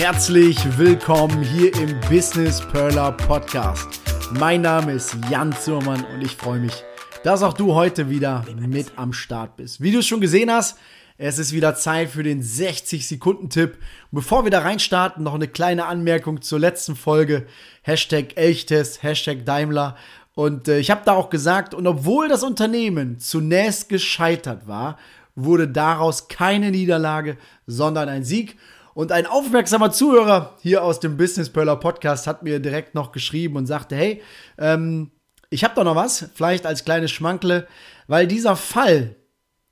Herzlich willkommen hier im Business Perler Podcast. Mein Name ist Jan Zimmermann und ich freue mich, dass auch du heute wieder mit am Start bist. Wie du es schon gesehen hast, es ist wieder Zeit für den 60-Sekunden-Tipp. Bevor wir da reinstarten, noch eine kleine Anmerkung zur letzten Folge. Hashtag Elchtest, Hashtag Daimler. Und äh, ich habe da auch gesagt, und obwohl das Unternehmen zunächst gescheitert war, wurde daraus keine Niederlage, sondern ein Sieg. Und ein aufmerksamer Zuhörer hier aus dem Business Perler Podcast hat mir direkt noch geschrieben und sagte, hey, ähm, ich habe da noch was, vielleicht als kleines Schmankle, weil dieser Fall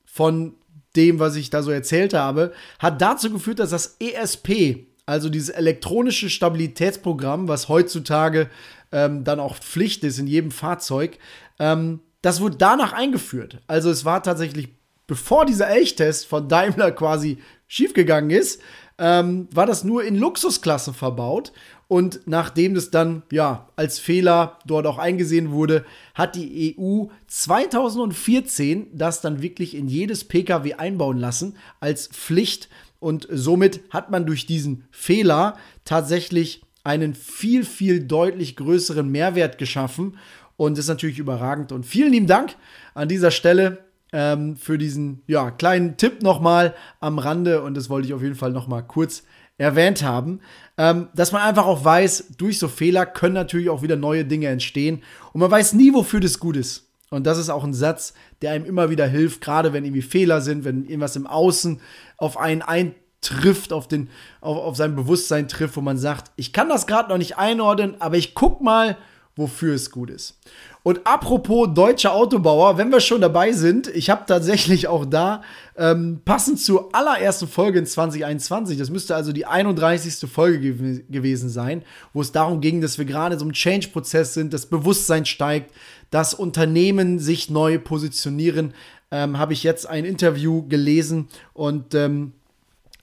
von dem, was ich da so erzählt habe, hat dazu geführt, dass das ESP, also dieses elektronische Stabilitätsprogramm, was heutzutage ähm, dann auch Pflicht ist in jedem Fahrzeug, ähm, das wurde danach eingeführt. Also es war tatsächlich, bevor dieser Elchtest von Daimler quasi schiefgegangen ist, ähm, war das nur in Luxusklassen verbaut. Und nachdem das dann ja als Fehler dort auch eingesehen wurde, hat die EU 2014 das dann wirklich in jedes Pkw einbauen lassen als Pflicht. Und somit hat man durch diesen Fehler tatsächlich einen viel, viel deutlich größeren Mehrwert geschaffen. Und ist natürlich überragend. Und vielen lieben Dank an dieser Stelle ähm, für diesen ja, kleinen Tipp nochmal am Rande und das wollte ich auf jeden Fall nochmal kurz erwähnt haben, ähm, dass man einfach auch weiß, durch so Fehler können natürlich auch wieder neue Dinge entstehen und man weiß nie, wofür das gut ist. Und das ist auch ein Satz, der einem immer wieder hilft, gerade wenn irgendwie Fehler sind, wenn irgendwas im Außen auf einen eintrifft, auf, den, auf, auf sein Bewusstsein trifft, wo man sagt, ich kann das gerade noch nicht einordnen, aber ich guck mal, wofür es gut ist. Und apropos deutsche Autobauer, wenn wir schon dabei sind, ich habe tatsächlich auch da ähm, passend zur allerersten Folge in 2021, das müsste also die 31. Folge gew gewesen sein, wo es darum ging, dass wir gerade so im Change-Prozess sind, das Bewusstsein steigt, dass Unternehmen sich neu positionieren, ähm, habe ich jetzt ein Interview gelesen und ähm,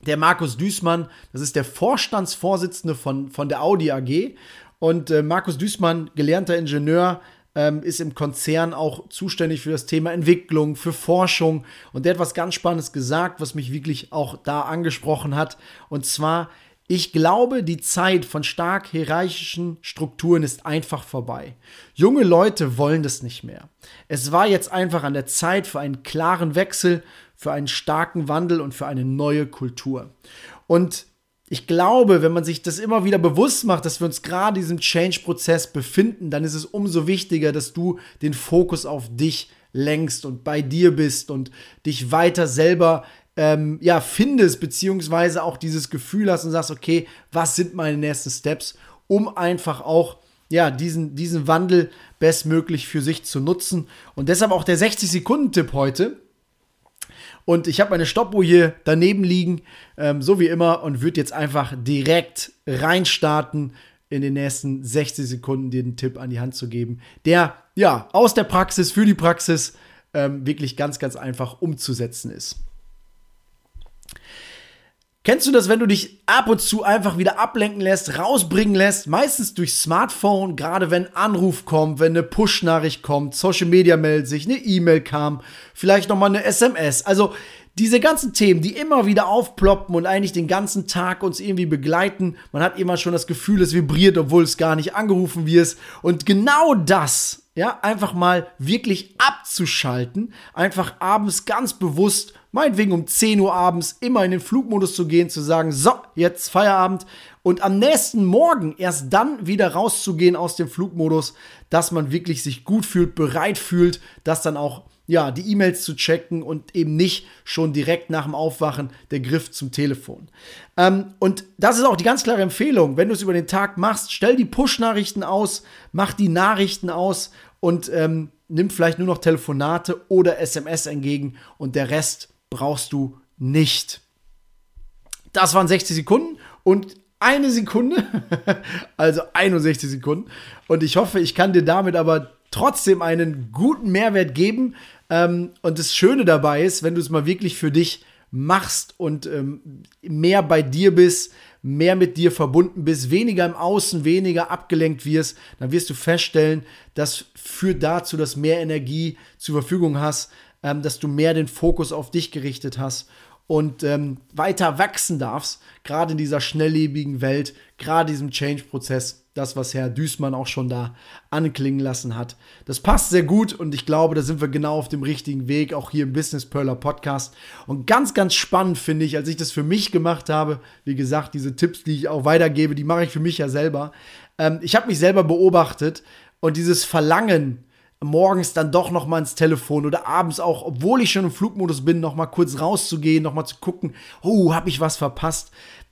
der Markus Düßmann, das ist der Vorstandsvorsitzende von, von der Audi AG. Und äh, Markus Düßmann, gelernter Ingenieur, ähm, ist im Konzern auch zuständig für das Thema Entwicklung, für Forschung. Und der hat was ganz Spannendes gesagt, was mich wirklich auch da angesprochen hat. Und zwar, ich glaube, die Zeit von stark hierarchischen Strukturen ist einfach vorbei. Junge Leute wollen das nicht mehr. Es war jetzt einfach an der Zeit für einen klaren Wechsel, für einen starken Wandel und für eine neue Kultur. Und ich glaube, wenn man sich das immer wieder bewusst macht, dass wir uns gerade in diesem Change-Prozess befinden, dann ist es umso wichtiger, dass du den Fokus auf dich lenkst und bei dir bist und dich weiter selber ähm, ja, findest, beziehungsweise auch dieses Gefühl hast und sagst, okay, was sind meine nächsten Steps, um einfach auch ja, diesen, diesen Wandel bestmöglich für sich zu nutzen. Und deshalb auch der 60-Sekunden-Tipp heute. Und ich habe meine Stoppuhr hier daneben liegen, ähm, so wie immer, und würde jetzt einfach direkt reinstarten in den nächsten 60 Sekunden, dir einen Tipp an die Hand zu geben, der ja aus der Praxis für die Praxis ähm, wirklich ganz, ganz einfach umzusetzen ist. Kennst du das, wenn du dich ab und zu einfach wieder ablenken lässt, rausbringen lässt, meistens durch Smartphone, gerade wenn Anruf kommt, wenn eine Push-Nachricht kommt, Social Media meldet sich, eine E-Mail kam, vielleicht nochmal eine SMS. Also diese ganzen Themen, die immer wieder aufploppen und eigentlich den ganzen Tag uns irgendwie begleiten. Man hat immer schon das Gefühl, es vibriert, obwohl es gar nicht angerufen wird. Und genau das, ja, einfach mal wirklich abzuschalten, einfach abends ganz bewusst meinetwegen um 10 Uhr abends immer in den Flugmodus zu gehen, zu sagen, so, jetzt Feierabend und am nächsten Morgen erst dann wieder rauszugehen aus dem Flugmodus, dass man wirklich sich gut fühlt, bereit fühlt, dass dann auch ja, die E-Mails zu checken und eben nicht schon direkt nach dem Aufwachen der Griff zum Telefon. Ähm, und das ist auch die ganz klare Empfehlung. Wenn du es über den Tag machst, stell die Push-Nachrichten aus, mach die Nachrichten aus und ähm, nimm vielleicht nur noch Telefonate oder SMS entgegen und der Rest brauchst du nicht. Das waren 60 Sekunden und eine Sekunde, also 61 Sekunden. Und ich hoffe, ich kann dir damit aber trotzdem einen guten Mehrwert geben. Ähm, und das Schöne dabei ist, wenn du es mal wirklich für dich machst und ähm, mehr bei dir bist, mehr mit dir verbunden bist, weniger im Außen, weniger abgelenkt wirst, dann wirst du feststellen, das führt dazu, dass mehr Energie zur Verfügung hast, ähm, dass du mehr den Fokus auf dich gerichtet hast und ähm, weiter wachsen darfst, gerade in dieser schnelllebigen Welt, gerade diesem Change-Prozess, das, was Herr Düßmann auch schon da anklingen lassen hat. Das passt sehr gut und ich glaube, da sind wir genau auf dem richtigen Weg, auch hier im Business Perler Podcast. Und ganz, ganz spannend finde ich, als ich das für mich gemacht habe, wie gesagt, diese Tipps, die ich auch weitergebe, die mache ich für mich ja selber. Ähm, ich habe mich selber beobachtet und dieses Verlangen, morgens dann doch noch mal ins Telefon oder abends auch, obwohl ich schon im Flugmodus bin, noch mal kurz rauszugehen, noch mal zu gucken, oh, habe ich was verpasst?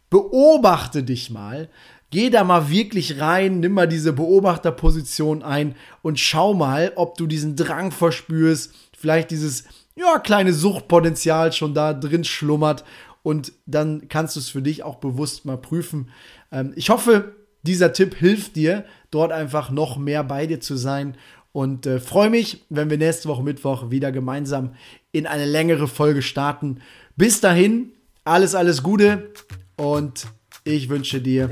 Beobachte dich mal, geh da mal wirklich rein, nimm mal diese Beobachterposition ein und schau mal, ob du diesen Drang verspürst, vielleicht dieses ja, kleine Suchtpotenzial schon da drin schlummert und dann kannst du es für dich auch bewusst mal prüfen. Ähm, ich hoffe, dieser Tipp hilft dir, dort einfach noch mehr bei dir zu sein und äh, freue mich, wenn wir nächste Woche Mittwoch wieder gemeinsam in eine längere Folge starten. Bis dahin, alles, alles Gute und ich wünsche dir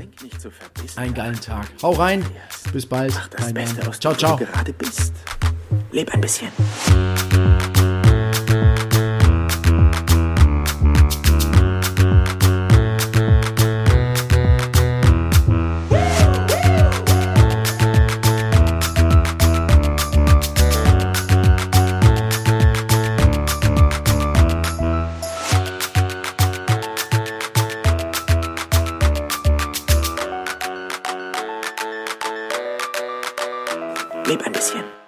einen geilen Tag. Hau rein, bis bald. Mach das Beste aus ciao, ciao. du gerade bist. Leb ein bisschen. Leb ein bisschen.